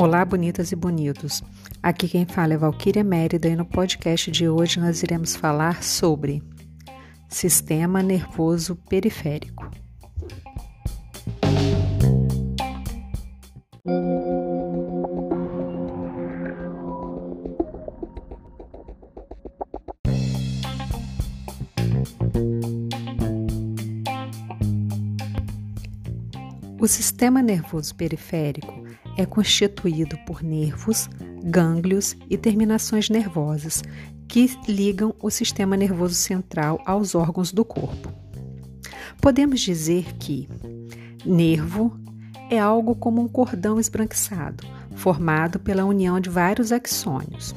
Olá, bonitas e bonitos. Aqui quem fala é Valquíria Mérida e no podcast de hoje nós iremos falar sobre sistema nervoso periférico. O sistema nervoso periférico é constituído por nervos, gânglios e terminações nervosas que ligam o sistema nervoso central aos órgãos do corpo. Podemos dizer que nervo é algo como um cordão esbranquiçado, formado pela união de vários axônios,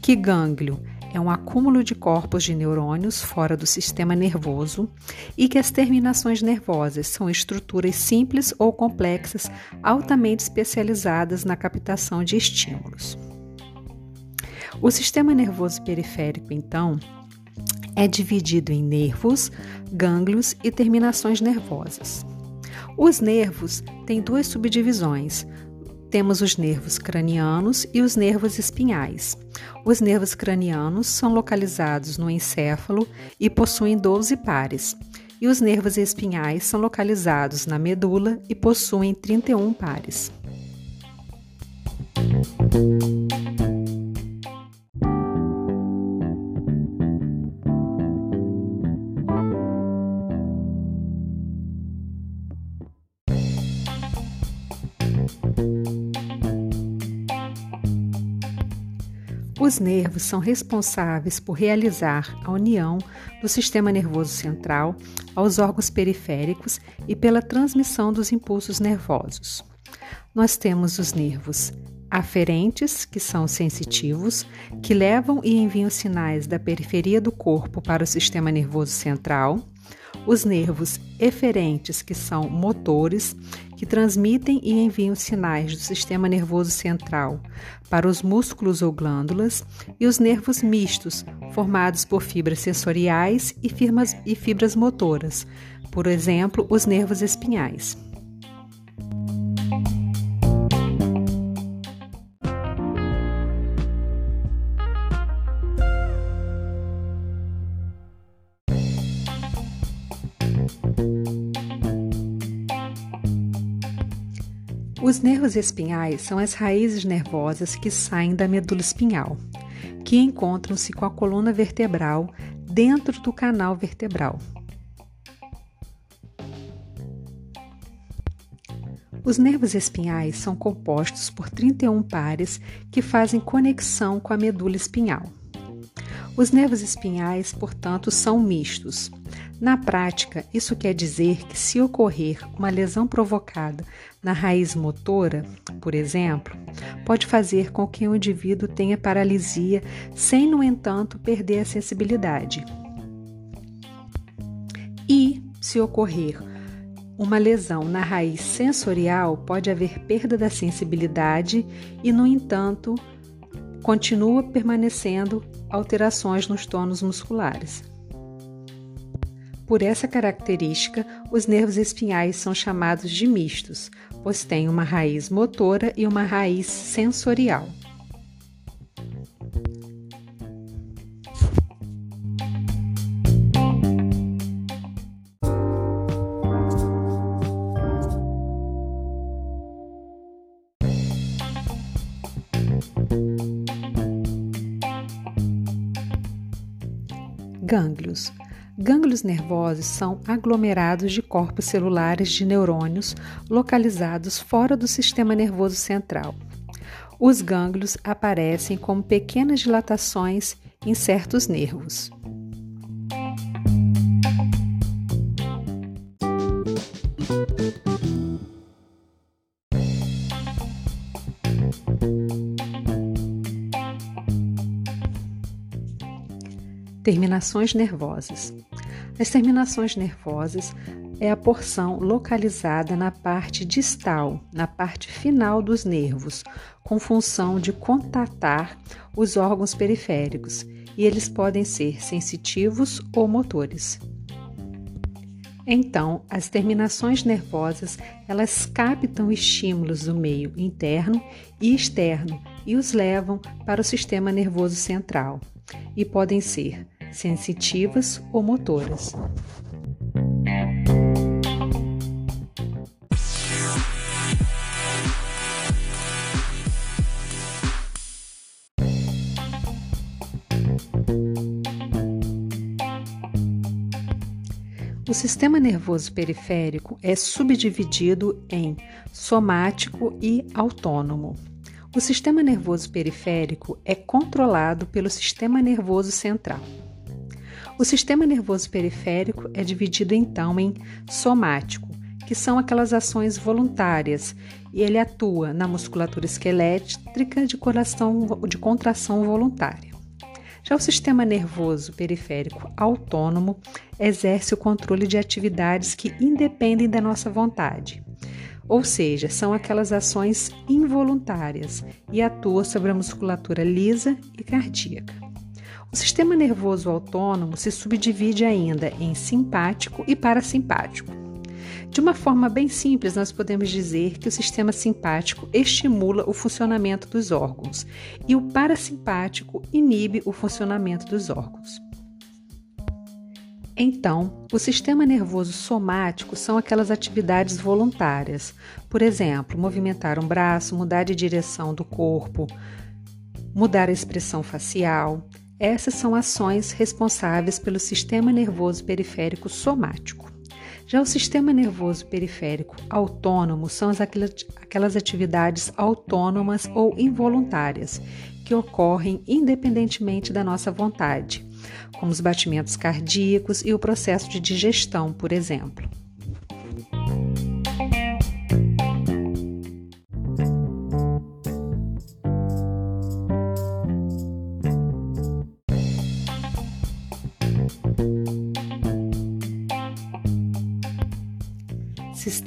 que gânglio é um acúmulo de corpos de neurônios fora do sistema nervoso e que as terminações nervosas são estruturas simples ou complexas altamente especializadas na captação de estímulos. O sistema nervoso periférico, então, é dividido em nervos, gânglios e terminações nervosas. Os nervos têm duas subdivisões, temos os nervos cranianos e os nervos espinhais. Os nervos cranianos são localizados no encéfalo e possuem 12 pares, e os nervos espinhais são localizados na medula e possuem 31 pares. Os nervos são responsáveis por realizar a união do sistema nervoso central aos órgãos periféricos e pela transmissão dos impulsos nervosos. Nós temos os nervos aferentes, que são sensitivos, que levam e enviam sinais da periferia do corpo para o sistema nervoso central, os nervos eferentes, que são motores, que transmitem e enviam sinais do sistema nervoso central para os músculos ou glândulas, e os nervos mistos, formados por fibras sensoriais e, fibras motoras, por exemplo, os nervos espinhais. Os nervos espinhais são as raízes nervosas que saem da medula espinhal, que encontram-se com a coluna vertebral dentro do canal vertebral. Os nervos espinhais são compostos por 31 pares que fazem conexão com a medula espinhal. Os nervos espinhais, portanto, são mistos. Na prática, isso quer dizer que, se ocorrer uma lesão provocada na raiz motora, por exemplo, pode fazer com que o indivíduo tenha paralisia sem, no entanto, perder a sensibilidade. E, se ocorrer uma lesão na raiz sensorial, pode haver perda da sensibilidade e, no entanto, continua permanecendo alterações nos tônus musculares. Por essa característica, os nervos espinhais são chamados de mistos, pois têm uma raiz motora e uma raiz sensorial. Gânglios Gânglios nervosos são aglomerados de corpos celulares de neurônios localizados fora do sistema nervoso central. Os gânglios aparecem como pequenas dilatações em certos nervos. Terminações nervosas. As terminações nervosas é a porção localizada na parte distal, na parte final dos nervos, com função de contatar os órgãos periféricos, e eles podem ser sensitivos ou motores. Então, as terminações nervosas, elas captam estímulos do meio interno e externo e os levam para o sistema nervoso central e podem ser sensitivas ou motoras. O sistema nervoso periférico é subdividido em somático e autônomo. O sistema nervoso periférico é controlado pelo sistema nervoso central. O sistema nervoso periférico é dividido então em somático, que são aquelas ações voluntárias, e ele atua na musculatura esquelética de, coração, de contração voluntária. Já o sistema nervoso periférico autônomo exerce o controle de atividades que independem da nossa vontade, ou seja, são aquelas ações involuntárias e atua sobre a musculatura lisa e cardíaca. O sistema nervoso autônomo se subdivide ainda em simpático e parasimpático. De uma forma bem simples, nós podemos dizer que o sistema simpático estimula o funcionamento dos órgãos e o parasimpático inibe o funcionamento dos órgãos. Então, o sistema nervoso somático são aquelas atividades voluntárias, por exemplo, movimentar um braço, mudar de direção do corpo, mudar a expressão facial. Essas são ações responsáveis pelo sistema nervoso periférico somático. Já o sistema nervoso periférico autônomo são aquelas atividades autônomas ou involuntárias que ocorrem independentemente da nossa vontade, como os batimentos cardíacos e o processo de digestão, por exemplo.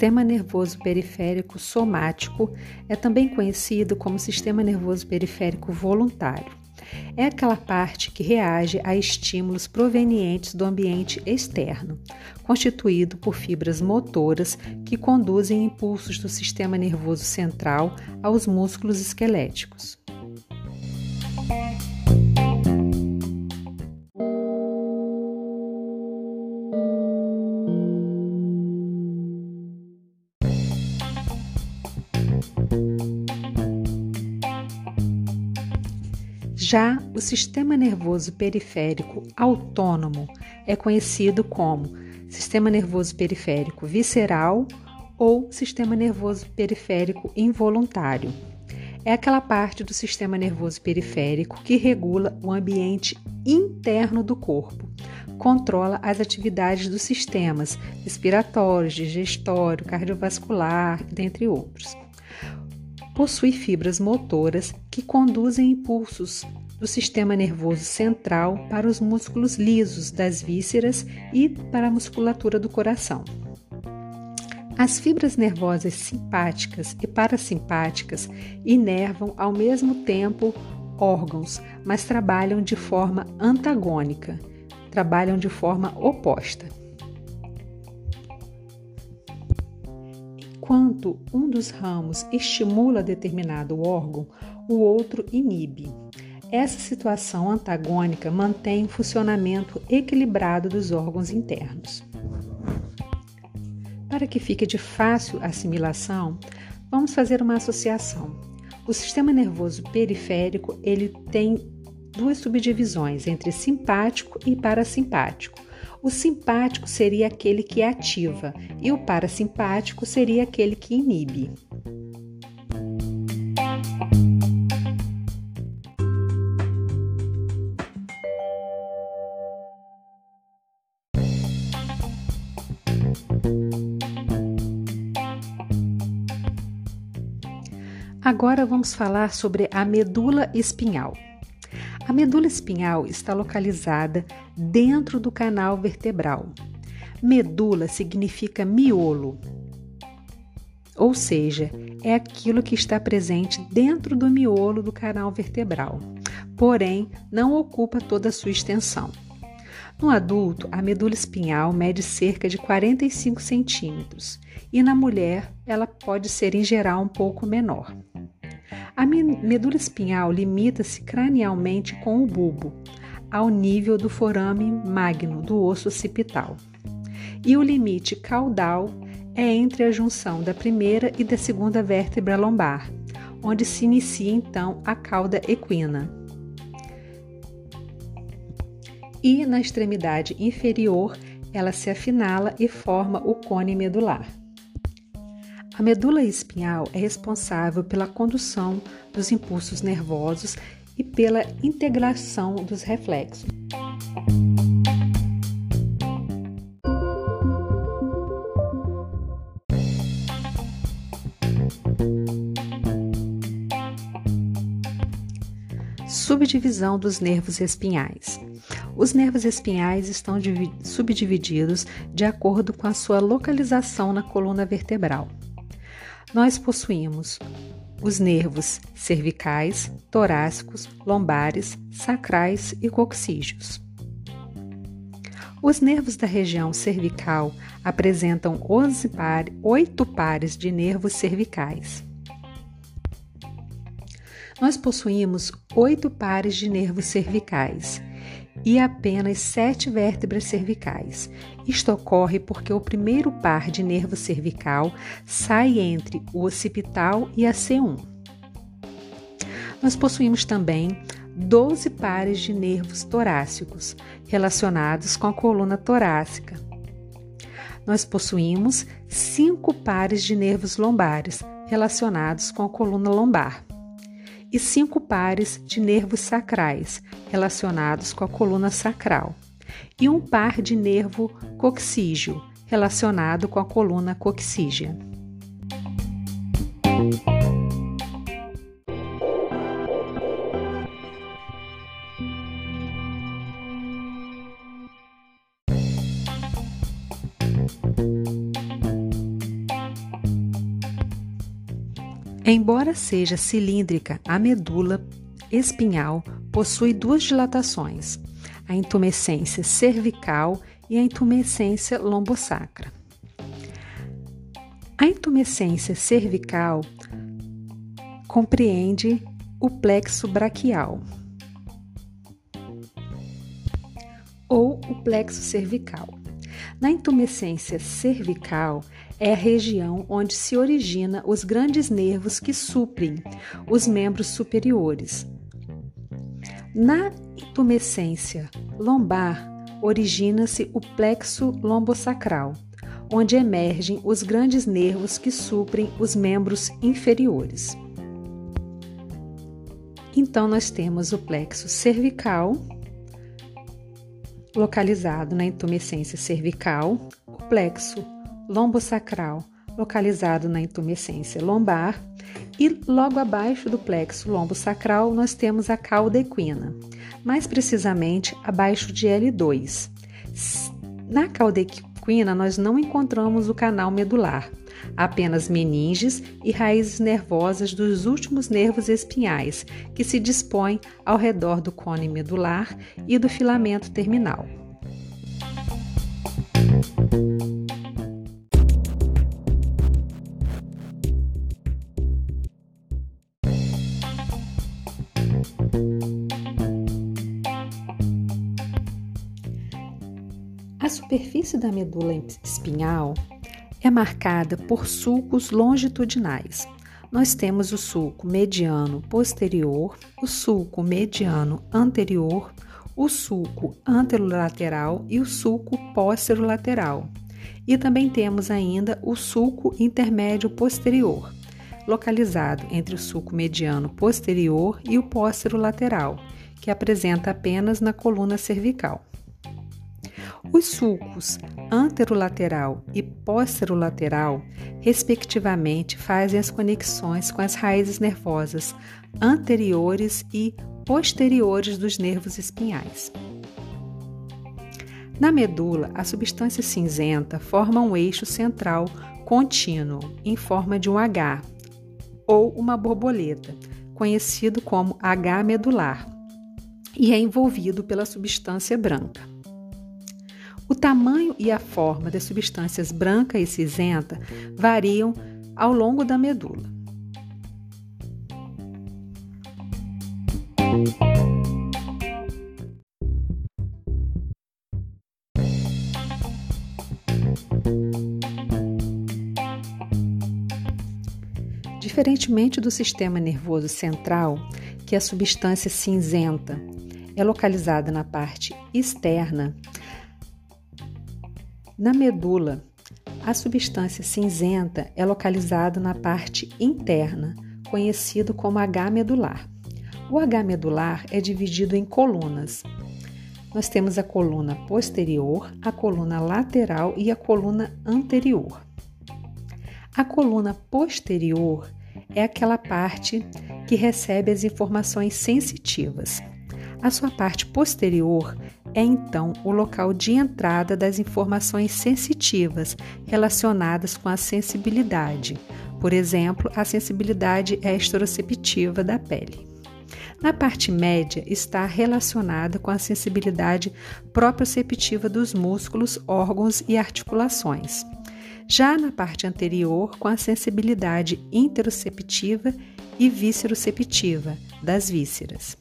Sistema nervoso periférico somático é também conhecido como sistema nervoso periférico voluntário. É aquela parte que reage a estímulos provenientes do ambiente externo, constituído por fibras motoras que conduzem impulsos do sistema nervoso central aos músculos esqueléticos. Já o sistema nervoso periférico autônomo é conhecido como sistema nervoso periférico visceral ou sistema nervoso periférico involuntário. É aquela parte do sistema nervoso periférico que regula o ambiente interno do corpo, controla as atividades dos sistemas respiratórios, digestório, cardiovascular, dentre outros. Possui fibras motoras que conduzem impulsos do sistema nervoso central para os músculos lisos das vísceras e para a musculatura do coração. As fibras nervosas simpáticas e parasimpáticas inervam ao mesmo tempo órgãos, mas trabalham de forma antagônica, trabalham de forma oposta. Enquanto um dos ramos estimula determinado órgão, o outro inibe. Essa situação antagônica mantém o funcionamento equilibrado dos órgãos internos. Para que fique de fácil assimilação, vamos fazer uma associação. O sistema nervoso periférico ele tem duas subdivisões entre simpático e parasimpático. O simpático seria aquele que ativa e o parasimpático seria aquele que inibe. Agora vamos falar sobre a medula espinhal. A medula espinhal está localizada dentro do canal vertebral. Medula significa miolo, ou seja, é aquilo que está presente dentro do miolo do canal vertebral, porém não ocupa toda a sua extensão. No adulto, a medula espinhal mede cerca de 45 centímetros e na mulher ela pode ser em geral um pouco menor. A medula espinhal limita-se cranialmente com o bulbo, ao nível do forame magno do osso occipital. E o limite caudal é entre a junção da primeira e da segunda vértebra lombar, onde se inicia então a cauda equina e na extremidade inferior ela se afinala e forma o cone medular. A medula espinhal é responsável pela condução dos impulsos nervosos e pela integração dos reflexos. Subdivisão dos nervos espinhais. Os nervos espinhais estão subdivididos de acordo com a sua localização na coluna vertebral. Nós possuímos os nervos cervicais, torácicos, lombares, sacrais e coxígeos. Os nervos da região cervical apresentam 11 par, 8 pares de nervos cervicais. Nós possuímos oito pares de nervos cervicais e apenas sete vértebras cervicais. Isto ocorre porque o primeiro par de nervo cervical sai entre o occipital e a C1. Nós possuímos também 12 pares de nervos torácicos relacionados com a coluna torácica. Nós possuímos cinco pares de nervos lombares relacionados com a coluna lombar e cinco pares de nervos sacrais relacionados com a coluna sacral, e um par de nervo coxígeo relacionado com a coluna coxígea. Embora seja cilíndrica, a medula espinhal possui duas dilatações, a intumescência cervical e a intumescência lombosacra. A intumescência cervical compreende o plexo braquial ou o plexo cervical. Na intumescência cervical, é a região onde se origina os grandes nervos que suprem os membros superiores. Na intumescência lombar, origina-se o plexo lombosacral, onde emergem os grandes nervos que suprem os membros inferiores. Então, nós temos o plexo cervical, localizado na intumescência cervical, o plexo lombosacral, localizado na intumescência lombar, e logo abaixo do plexo lombosacral nós temos a cauda equina, mais precisamente abaixo de L2. Na cauda equina nós não encontramos o canal medular, apenas meninges e raízes nervosas dos últimos nervos espinhais, que se dispõem ao redor do cone medular e do filamento terminal. Superfície da medula espinhal é marcada por sulcos longitudinais. Nós temos o sulco mediano posterior, o sulco mediano anterior, o sulco anterolateral e o sulco posterolateral. E também temos ainda o sulco intermédio posterior, localizado entre o sulco mediano posterior e o posterolateral, que apresenta apenas na coluna cervical. Os sulcos anterolateral e posterolateral, respectivamente, fazem as conexões com as raízes nervosas anteriores e posteriores dos nervos espinhais. Na medula, a substância cinzenta forma um eixo central contínuo em forma de um H ou uma borboleta, conhecido como H medular, e é envolvido pela substância branca. O tamanho e a forma das substâncias branca e cinzenta variam ao longo da medula. Diferentemente do sistema nervoso central, que a substância cinzenta é localizada na parte externa, na medula, a substância cinzenta é localizada na parte interna, conhecido como H medular. O H medular é dividido em colunas. Nós temos a coluna posterior, a coluna lateral e a coluna anterior. A coluna posterior é aquela parte que recebe as informações sensitivas. A sua parte posterior é então o local de entrada das informações sensitivas relacionadas com a sensibilidade. Por exemplo, a sensibilidade exteroceptiva da pele. Na parte média está relacionada com a sensibilidade proprioceptiva dos músculos, órgãos e articulações. Já na parte anterior, com a sensibilidade interoceptiva e visceroceptiva das vísceras.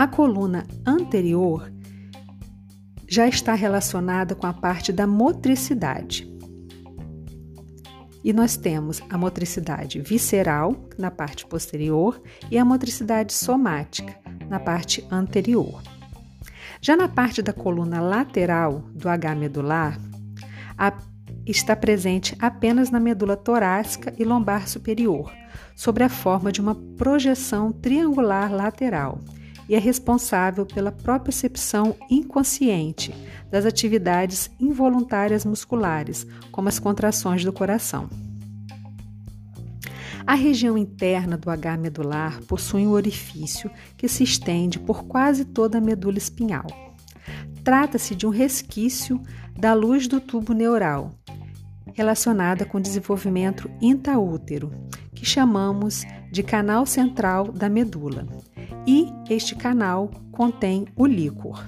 A coluna anterior já está relacionada com a parte da motricidade. E nós temos a motricidade visceral na parte posterior e a motricidade somática na parte anterior. Já na parte da coluna lateral do H medular, a, está presente apenas na medula torácica e lombar superior, sob a forma de uma projeção triangular lateral e é responsável pela propriocepção inconsciente das atividades involuntárias musculares, como as contrações do coração. A região interna do H medular possui um orifício que se estende por quase toda a medula espinhal. Trata-se de um resquício da luz do tubo neural, relacionada com o desenvolvimento intraútero, que chamamos de canal central da medula, e este canal contém o líquor.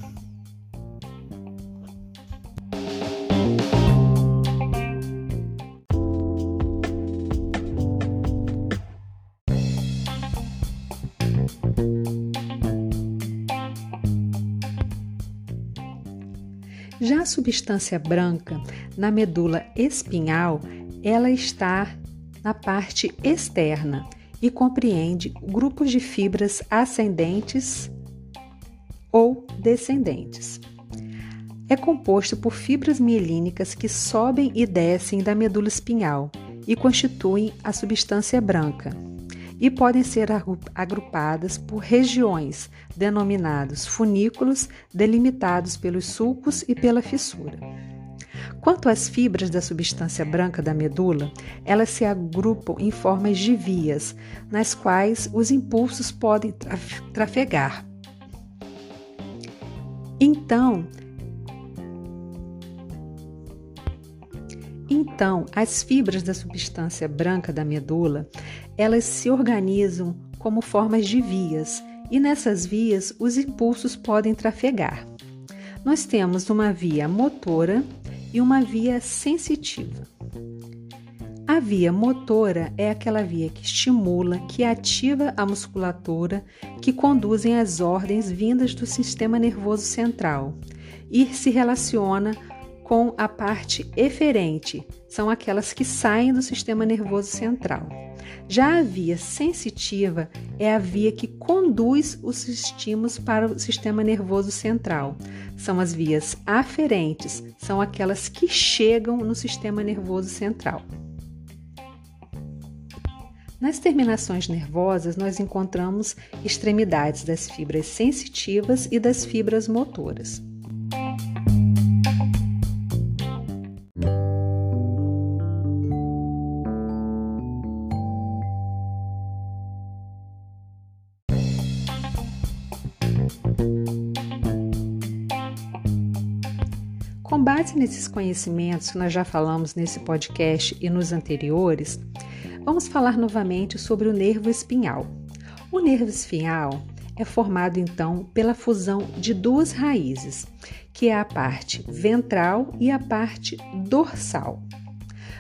Já a substância branca na medula espinhal, ela está na parte externa e compreende grupos de fibras ascendentes ou descendentes. É composto por fibras mielínicas que sobem e descem da medula espinhal e constituem a substância branca, e podem ser agrupadas por regiões, denominados funículos, delimitados pelos sulcos e pela fissura. Quanto às fibras da substância branca da medula, elas se agrupam em formas de vias, nas quais os impulsos podem trafegar. Então, então, as fibras da substância branca da medula, elas se organizam como formas de vias, e nessas vias os impulsos podem trafegar. Nós temos uma via motora, e uma via sensitiva. A via motora é aquela via que estimula, que ativa a musculatura, que conduzem as ordens vindas do sistema nervoso central e se relaciona com a parte eferente, são aquelas que saem do sistema nervoso central. Já a via sensitiva é a via que conduz os estímulos para o sistema nervoso central. São as vias aferentes, são aquelas que chegam no sistema nervoso central. Nas terminações nervosas, nós encontramos extremidades das fibras sensitivas e das fibras motoras. Com base nesses conhecimentos que nós já falamos nesse podcast e nos anteriores, vamos falar novamente sobre o nervo espinhal. O nervo espinhal é formado então pela fusão de duas raízes, que é a parte ventral e a parte dorsal.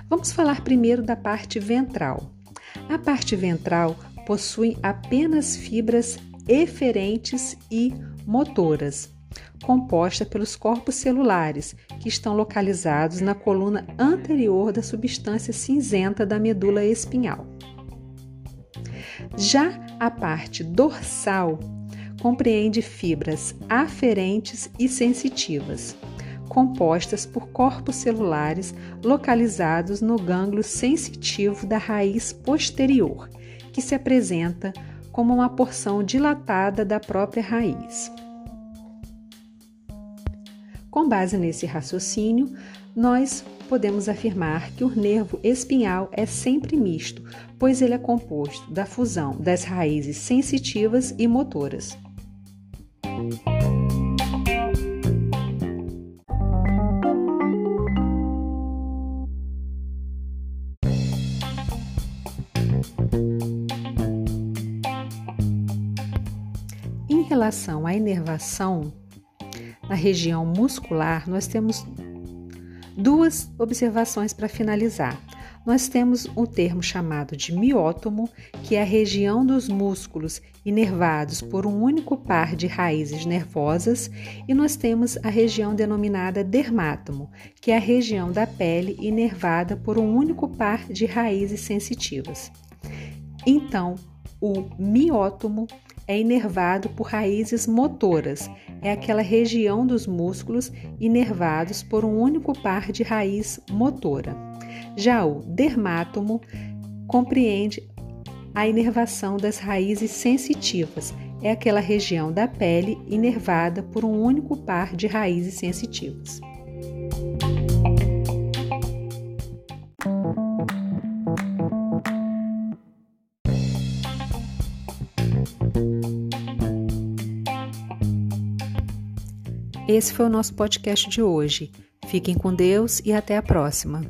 Vamos falar primeiro da parte ventral. A parte ventral possui apenas fibras eferentes e motoras, composta pelos corpos celulares, que estão localizados na coluna anterior da substância cinzenta da medula espinhal. Já a parte dorsal compreende fibras aferentes e sensitivas, compostas por corpos celulares localizados no gânglio sensitivo da raiz posterior, que se apresenta como uma porção dilatada da própria raiz. Com base nesse raciocínio, nós podemos afirmar que o nervo espinhal é sempre misto, pois ele é composto da fusão das raízes sensitivas e motoras. Em relação à inervação, na região muscular, nós temos duas observações para finalizar. Nós temos um termo chamado de miótomo, que é a região dos músculos inervados por um único par de raízes nervosas, e nós temos a região denominada dermátomo, que é a região da pele inervada por um único par de raízes sensitivas. Então, o miótomo é inervado por raízes motoras, é aquela região dos músculos inervados por um único par de raiz motora. Já o dermátomo compreende a inervação das raízes sensitivas, é aquela região da pele inervada por um único par de raízes sensitivas. Esse foi o nosso podcast de hoje. Fiquem com Deus e até a próxima.